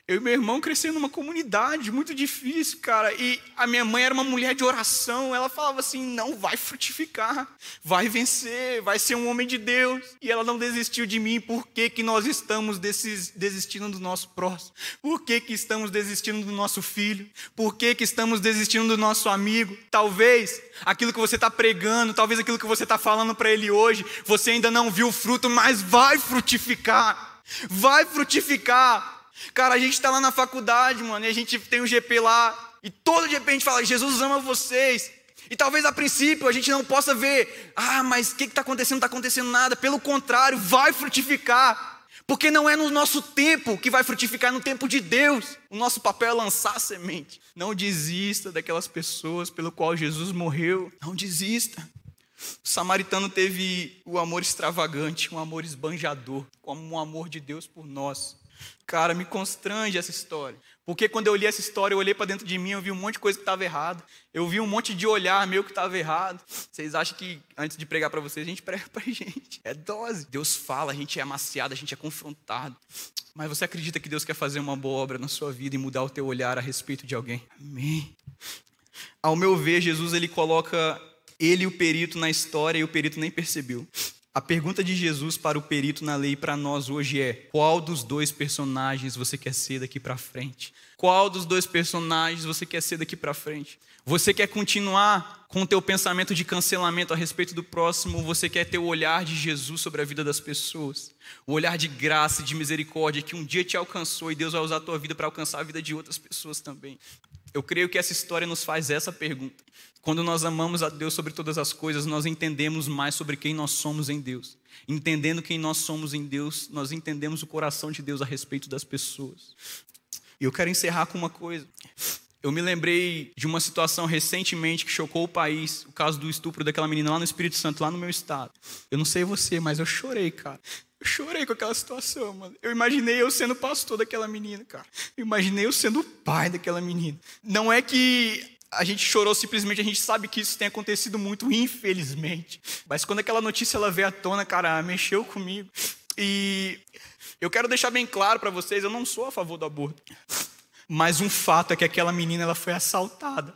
Eu e meu irmão crescendo numa comunidade muito difícil, cara. E a minha mãe era uma mulher de oração. Ela falava assim: não vai frutificar, vai vencer, vai ser um homem de Deus. E ela não desistiu de mim. Por que, que nós estamos desistindo do nosso próximo? Por que, que estamos desistindo do nosso filho? Por que, que estamos desistindo do nosso amigo? Talvez aquilo que você está pregando, talvez aquilo que você está falando para ele hoje, você ainda não viu o fruto, mas vai frutificar. Vai frutificar. Cara, a gente está lá na faculdade, mano, e a gente tem um GP lá, e todo GP a gente fala, Jesus ama vocês. E talvez a princípio a gente não possa ver, ah, mas o que está acontecendo? Não está acontecendo nada. Pelo contrário, vai frutificar. Porque não é no nosso tempo que vai frutificar, é no tempo de Deus. O nosso papel é lançar a semente. Não desista daquelas pessoas pelo qual Jesus morreu. Não desista. O samaritano teve o amor extravagante, um amor esbanjador, como um amor de Deus por nós. Cara, me constrange essa história. Porque quando eu li essa história, eu olhei para dentro de mim, eu vi um monte de coisa que estava errado. Eu vi um monte de olhar meu que estava errado. Vocês acham que antes de pregar para vocês, a gente [laughs] prega para gente? É dose. Deus fala, a gente é amaciado, a gente é confrontado. Mas você acredita que Deus quer fazer uma boa obra na sua vida e mudar o teu olhar a respeito de alguém? Amém. Ao meu ver, Jesus ele coloca ele o perito na história e o perito nem percebeu. A pergunta de Jesus para o perito na lei para nós hoje é: qual dos dois personagens você quer ser daqui para frente? Qual dos dois personagens você quer ser daqui para frente? Você quer continuar com o teu pensamento de cancelamento a respeito do próximo? Você quer ter o olhar de Jesus sobre a vida das pessoas? O olhar de graça e de misericórdia que um dia te alcançou e Deus vai usar a tua vida para alcançar a vida de outras pessoas também. Eu creio que essa história nos faz essa pergunta. Quando nós amamos a Deus sobre todas as coisas, nós entendemos mais sobre quem nós somos em Deus. Entendendo quem nós somos em Deus, nós entendemos o coração de Deus a respeito das pessoas. E eu quero encerrar com uma coisa. Eu me lembrei de uma situação recentemente que chocou o país, o caso do estupro daquela menina lá no Espírito Santo, lá no meu estado. Eu não sei você, mas eu chorei, cara. Eu chorei com aquela situação, mano. Eu imaginei eu sendo pastor daquela menina, cara. Eu imaginei eu sendo o pai daquela menina. Não é que a gente chorou simplesmente, a gente sabe que isso tem acontecido muito, infelizmente. Mas quando aquela notícia ela veio à tona, cara, mexeu comigo. E eu quero deixar bem claro para vocês, eu não sou a favor do aborto. Mas um fato é que aquela menina ela foi assaltada.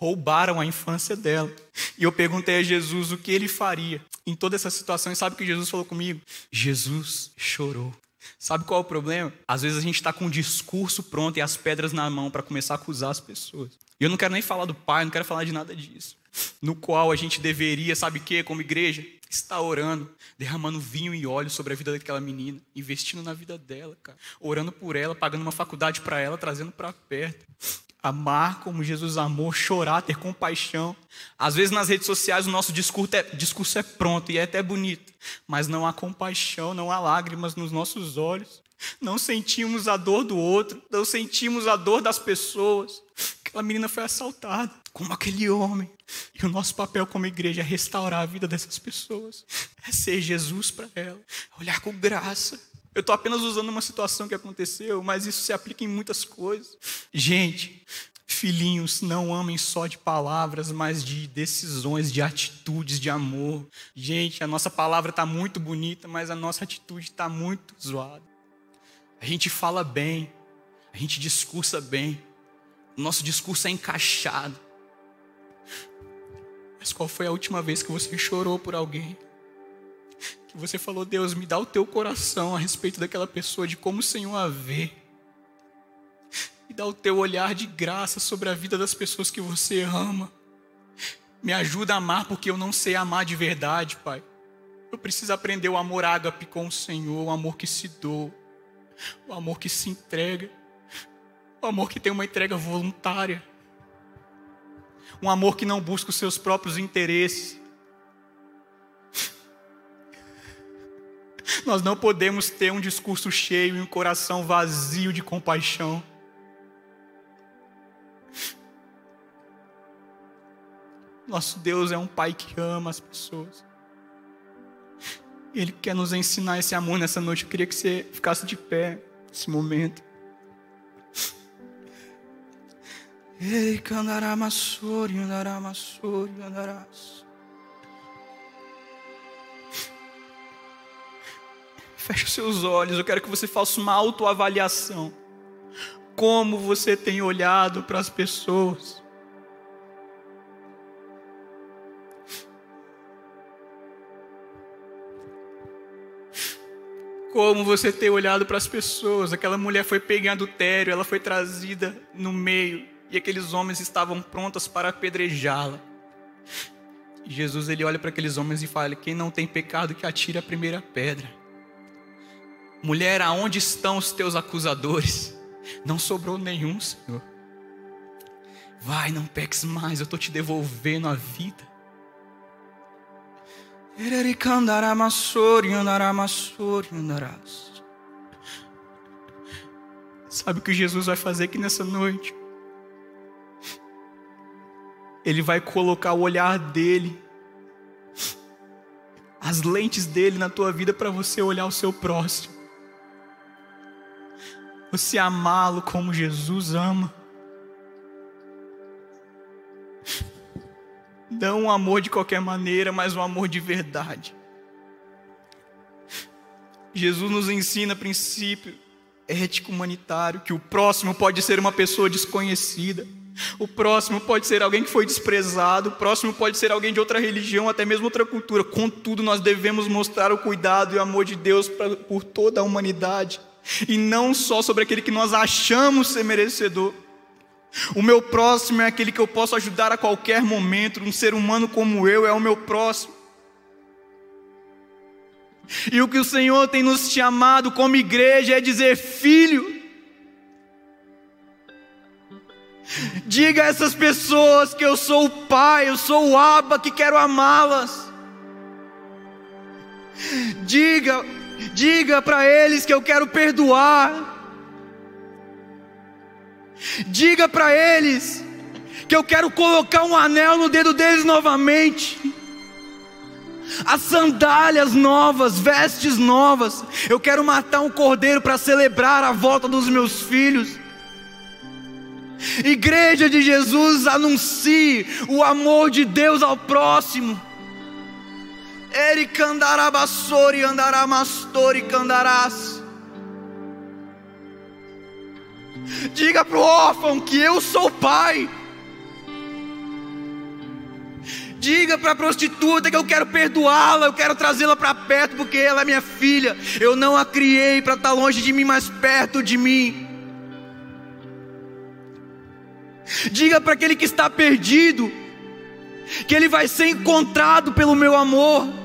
Roubaram a infância dela. E eu perguntei a Jesus o que ele faria em toda essa situação. E sabe o que Jesus falou comigo? Jesus chorou. Sabe qual é o problema? Às vezes a gente está com um discurso pronto e as pedras na mão para começar a acusar as pessoas. E eu não quero nem falar do Pai, não quero falar de nada disso. No qual a gente deveria, sabe o que, como igreja? Estar orando, derramando vinho e óleo sobre a vida daquela menina, investindo na vida dela, cara. Orando por ela, pagando uma faculdade para ela, trazendo para perto. Amar como Jesus amou, chorar, ter compaixão. Às vezes nas redes sociais o nosso discurso é, discurso é pronto e é até bonito, mas não há compaixão, não há lágrimas nos nossos olhos. Não sentimos a dor do outro, não sentimos a dor das pessoas. Aquela menina foi assaltada, como aquele homem. E o nosso papel como igreja é restaurar a vida dessas pessoas, é ser Jesus para ela, é olhar com graça. Eu estou apenas usando uma situação que aconteceu, mas isso se aplica em muitas coisas. Gente, filhinhos, não amem só de palavras, mas de decisões, de atitudes de amor. Gente, a nossa palavra está muito bonita, mas a nossa atitude está muito zoada. A gente fala bem, a gente discursa bem, o nosso discurso é encaixado. Mas qual foi a última vez que você chorou por alguém? Que você falou, Deus, me dá o teu coração a respeito daquela pessoa, de como o Senhor a vê. Me dá o teu olhar de graça sobre a vida das pessoas que você ama. Me ajuda a amar porque eu não sei amar de verdade, Pai. Eu preciso aprender o amor ágape com o Senhor, o amor que se doa, o amor que se entrega, o amor que tem uma entrega voluntária, um amor que não busca os seus próprios interesses. Nós não podemos ter um discurso cheio e um coração vazio de compaixão. Nosso Deus é um Pai que ama as pessoas. Ele quer nos ensinar esse amor nessa noite. Eu queria que você ficasse de pé nesse momento. Ei, candará massori, andará massori, andarás. Feche seus olhos, eu quero que você faça uma autoavaliação. Como você tem olhado para as pessoas? como você tem olhado para as pessoas. Aquela mulher foi pega em adultério, ela foi trazida no meio e aqueles homens estavam prontos para apedrejá-la. Jesus ele olha para aqueles homens e fala: Quem não tem pecado que atire a primeira pedra. Mulher, aonde estão os teus acusadores? Não sobrou nenhum, Senhor. Vai, não peques mais, eu estou te devolvendo a vida. Sabe o que Jesus vai fazer aqui nessa noite? Ele vai colocar o olhar dele, as lentes dele na tua vida para você olhar o seu próximo. Você amá-lo como Jesus ama. Não um amor de qualquer maneira, mas um amor de verdade. Jesus nos ensina princípio ético humanitário, que o próximo pode ser uma pessoa desconhecida, o próximo pode ser alguém que foi desprezado, o próximo pode ser alguém de outra religião, até mesmo outra cultura. Contudo, nós devemos mostrar o cuidado e o amor de Deus por toda a humanidade, e não só sobre aquele que nós achamos ser merecedor. O meu próximo é aquele que eu posso ajudar a qualquer momento. Um ser humano como eu é o meu próximo. E o que o Senhor tem nos chamado como igreja é dizer: filho, diga a essas pessoas que eu sou o Pai, eu sou o Abba, que quero amá-las. Diga, diga para eles que eu quero perdoar. Diga para eles que eu quero colocar um anel no dedo deles novamente. As sandálias novas, vestes novas. Eu quero matar um cordeiro para celebrar a volta dos meus filhos. Igreja de Jesus, anuncie o amor de Deus ao próximo. Ele candará bassori, andará mastori, candarás. Diga para o órfão que eu sou pai. Diga para a prostituta que eu quero perdoá-la, eu quero trazê-la para perto porque ela é minha filha. Eu não a criei para estar tá longe de mim, mas perto de mim. Diga para aquele que está perdido que ele vai ser encontrado pelo meu amor.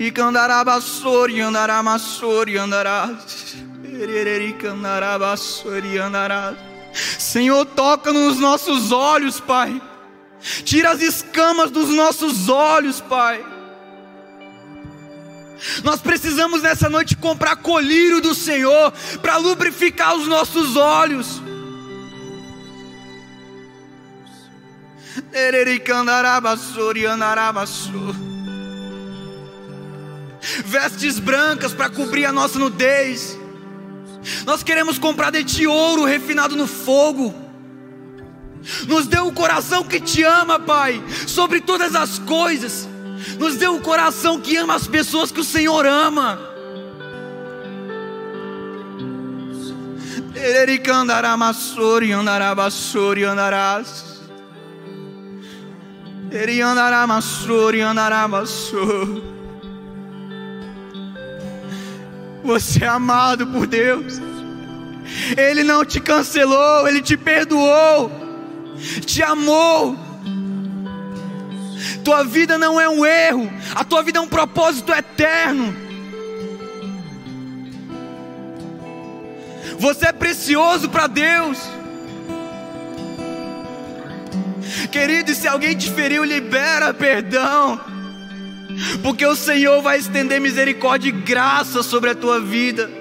E candará bassori, andará massori, andará. andará. Senhor, toca nos nossos olhos, Pai. Tira as escamas dos nossos olhos, Pai. Nós precisamos nessa noite comprar colírio do Senhor para lubrificar os nossos olhos. Andará bassori vestes brancas para cobrir a nossa nudez. Nós queremos comprar de ti ouro refinado no fogo. Nos dê um coração que te ama, Pai, sobre todas as coisas. Nos dê um coração que ama as pessoas que o Senhor ama. Ericandaramasori andarabassori andarás. Eriandaramassori andarabassori. Você é amado por Deus. Ele não te cancelou, ele te perdoou, te amou. Tua vida não é um erro, a tua vida é um propósito eterno. Você é precioso para Deus. Querido, se alguém te feriu, libera perdão. Porque o Senhor vai estender misericórdia e graça sobre a tua vida.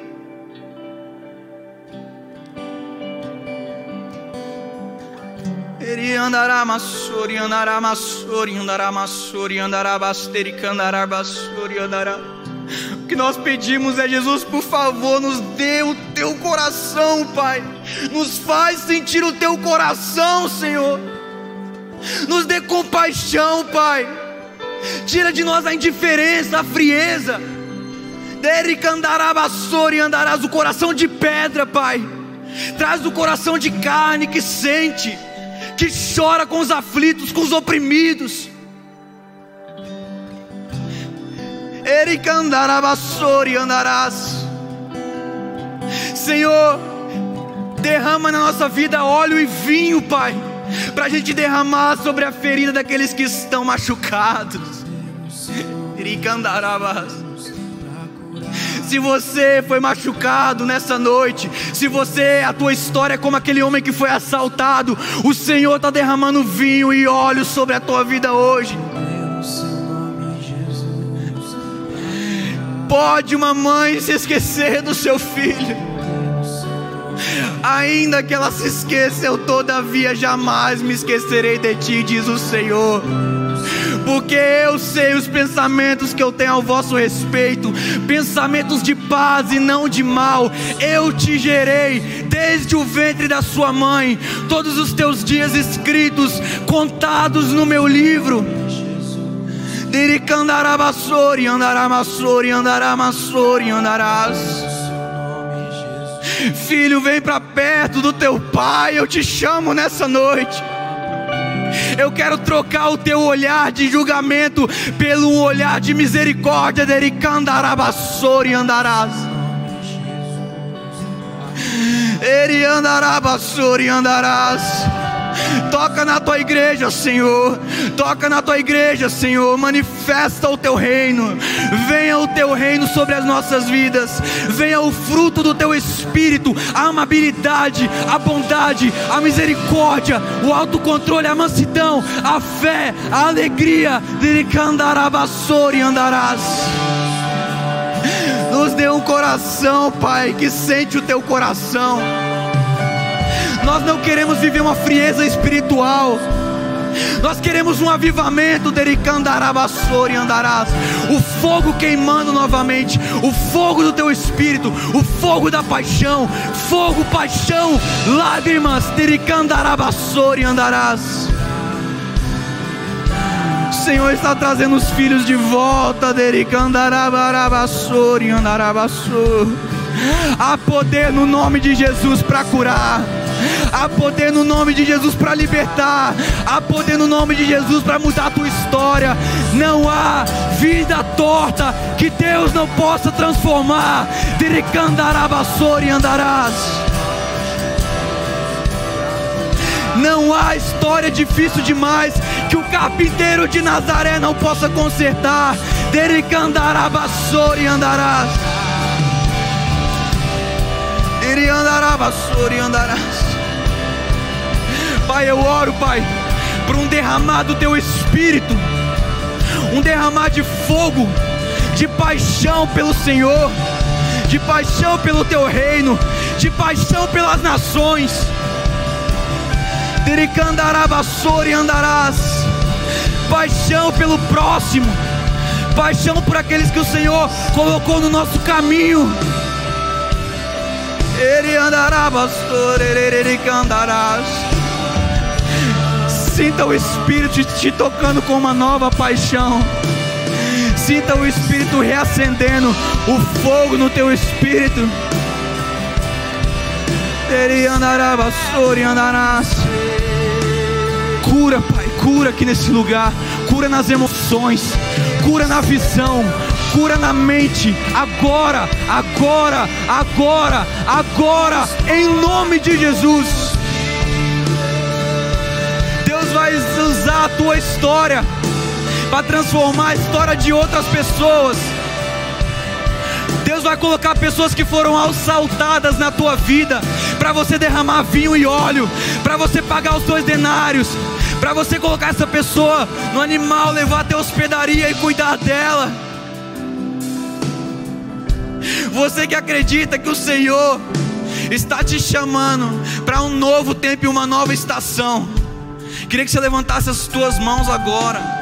Andará andará andará andará bassori, andará. O que nós pedimos é Jesus, por favor, nos dê o teu coração, Pai. Nos faz sentir o teu coração, Senhor. Nos dê compaixão, Pai. Tira de nós a indiferença, a frieza. e andarás o coração de pedra, Pai. Traz o coração de carne que sente, que chora com os aflitos, com os oprimidos. e andarás. Senhor, derrama na nossa vida óleo e vinho, Pai para a gente derramar sobre a ferida daqueles que estão machucados. Se você foi machucado nessa noite, se você, a tua história é como aquele homem que foi assaltado, o Senhor está derramando vinho e óleo sobre a tua vida hoje. Pode uma mãe se esquecer do seu filho Ainda que ela se esqueça, eu todavia jamais me esquecerei de ti, diz o Senhor. Porque eu sei os pensamentos que eu tenho ao vosso respeito, pensamentos de paz e não de mal. Eu te gerei desde o ventre da sua mãe, todos os teus dias escritos, contados no meu livro. Diricandarabassori, andaramassori, andaramassori, andarás. Filho, vem para perto do teu pai, eu te chamo nessa noite. Eu quero trocar o teu olhar de julgamento pelo olhar de misericórdia. Dericandarabassori andarás. Eri andarabassori andarás. Toca na tua igreja, Senhor. Toca na tua igreja, Senhor. Manifesta o teu reino. Venha o teu reino sobre as nossas vidas. Venha o fruto do teu espírito, a amabilidade, a bondade, a misericórdia, o autocontrole, a mansidão, a fé, a alegria. Diricandarabassori andarás. Nos dê um coração, Pai, que sente o teu coração. Nós não queremos viver uma frieza espiritual. Nós queremos um avivamento, Dericandarabassori andarás. O fogo queimando novamente, o fogo do teu espírito, o fogo da paixão, fogo, paixão, lágrimas, Dericandarabassori andarás. O Senhor está trazendo os filhos de volta, Dericandarabassori andarabassori. Há poder no nome de Jesus para curar. Há poder no nome de Jesus para libertar. Há poder no nome de Jesus para mudar a tua história. Não há vida torta que Deus não possa transformar. e andarás. Não há história difícil demais que o carpinteiro de Nazaré não possa consertar. e andarás. Andará, e andarás. Pai, eu oro, Pai, por um derramar do teu espírito, um derramar de fogo, de paixão pelo Senhor, de paixão pelo teu reino, de paixão pelas nações. e andarás, paixão pelo próximo, paixão por aqueles que o Senhor colocou no nosso caminho. Ele andará, pastor, ele andarás. Sinta o Espírito te tocando com uma nova paixão. Sinta o Espírito reacendendo o fogo no teu espírito. Cura, Pai, cura aqui nesse lugar. Cura nas emoções. Cura na visão. cura na mente, agora, agora, agora, agora, em nome de Jesus. Usar a tua história para transformar a história de outras pessoas. Deus vai colocar pessoas que foram assaltadas na tua vida, para você derramar vinho e óleo, para você pagar os seus denários, para você colocar essa pessoa no animal, levar até a hospedaria e cuidar dela. Você que acredita que o Senhor está te chamando para um novo tempo e uma nova estação. Queria que você levantasse as tuas mãos agora.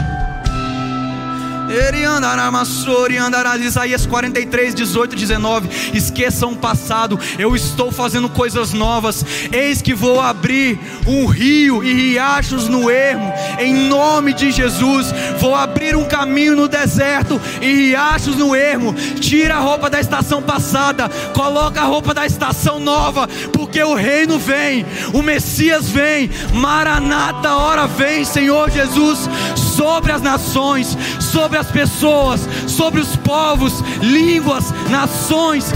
Ele andará, massori andará. Isaías 43, 18, 19. Esqueçam o passado, eu estou fazendo coisas novas. Eis que vou abrir um rio e riachos no ermo, em nome de Jesus. Vou abrir um caminho no deserto e riachos no ermo. Tira a roupa da estação passada, coloca a roupa da estação nova, porque o reino vem, o Messias vem. Maranata, hora vem, Senhor Jesus, sobre as nações, sobre as pessoas, sobre os povos, línguas, nações.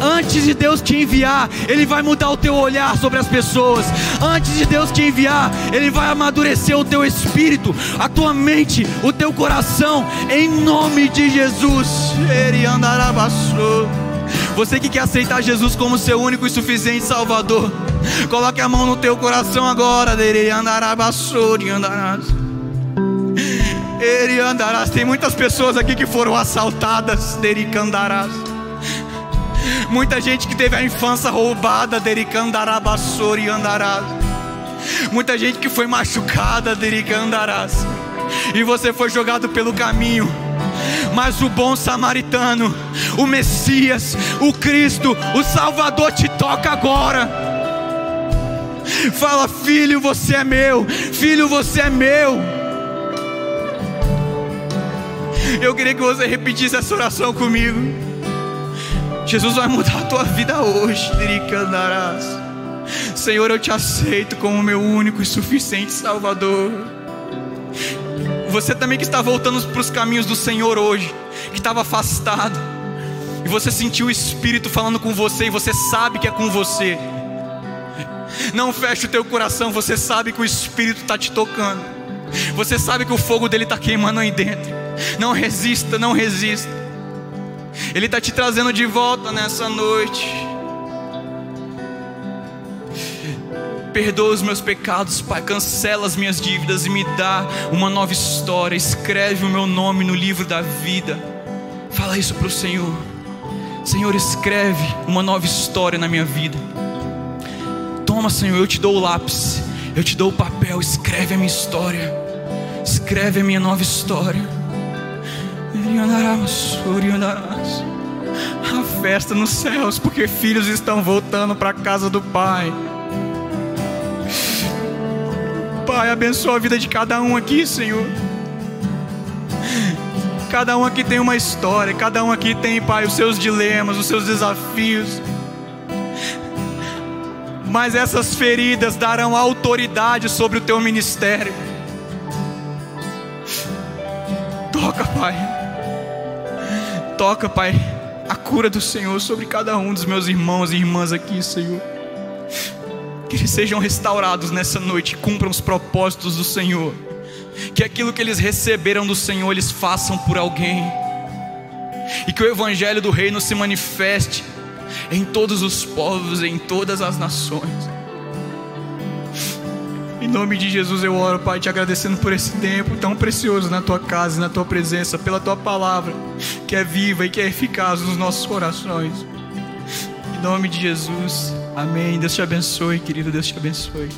Antes de Deus te enviar, Ele vai mudar o teu olhar sobre as pessoas. Antes de Deus te enviar, Ele vai amadurecer o teu espírito, a tua mente, o teu coração, em nome de Jesus. Você que quer aceitar Jesus como seu único e suficiente Salvador, coloque a mão no teu coração agora. Ele andará, andarás. Ele andarás. Tem muitas pessoas aqui que foram assaltadas. Dericandarás. Muita gente que teve a infância roubada. Dericandarabassori andarás. Muita gente que foi machucada. Dericandarás. E você foi jogado pelo caminho. Mas o bom samaritano, o Messias, o Cristo, o Salvador te toca agora. Fala, filho, você é meu. Filho, você é meu. Eu queria que você repetisse essa oração comigo. Jesus vai mudar a tua vida hoje, Diricandarás. Senhor, eu te aceito como meu único e suficiente Salvador. Você também que está voltando para os caminhos do Senhor hoje, que estava afastado, e você sentiu o Espírito falando com você, e você sabe que é com você. Não feche o teu coração, você sabe que o Espírito está te tocando, você sabe que o fogo dele está queimando aí dentro. Não resista, não resista. Ele está te trazendo de volta nessa noite. Perdoa os meus pecados, Pai. Cancela as minhas dívidas e me dá uma nova história. Escreve o meu nome no livro da vida. Fala isso para o Senhor. Senhor, escreve uma nova história na minha vida. Toma, Senhor, eu te dou o lápis, eu te dou o papel. Escreve a minha história. Escreve a minha nova história. A festa nos céus, porque filhos estão voltando para a casa do Pai. Pai, abençoa a vida de cada um aqui, Senhor. Cada um aqui tem uma história, cada um aqui tem, Pai, os seus dilemas, os seus desafios. Mas essas feridas darão autoridade sobre o teu ministério. Toca, Pai toca, Pai, a cura do Senhor sobre cada um dos meus irmãos e irmãs aqui, Senhor. Que eles sejam restaurados nessa noite, cumpram os propósitos do Senhor. Que aquilo que eles receberam do Senhor eles façam por alguém. E que o Evangelho do Reino se manifeste em todos os povos, em todas as nações. Em nome de Jesus eu oro, Pai, te agradecendo por esse tempo tão precioso na tua casa e na tua presença, pela tua palavra, que é viva e que é eficaz nos nossos corações. Em nome de Jesus, amém. Deus te abençoe, querido, Deus te abençoe.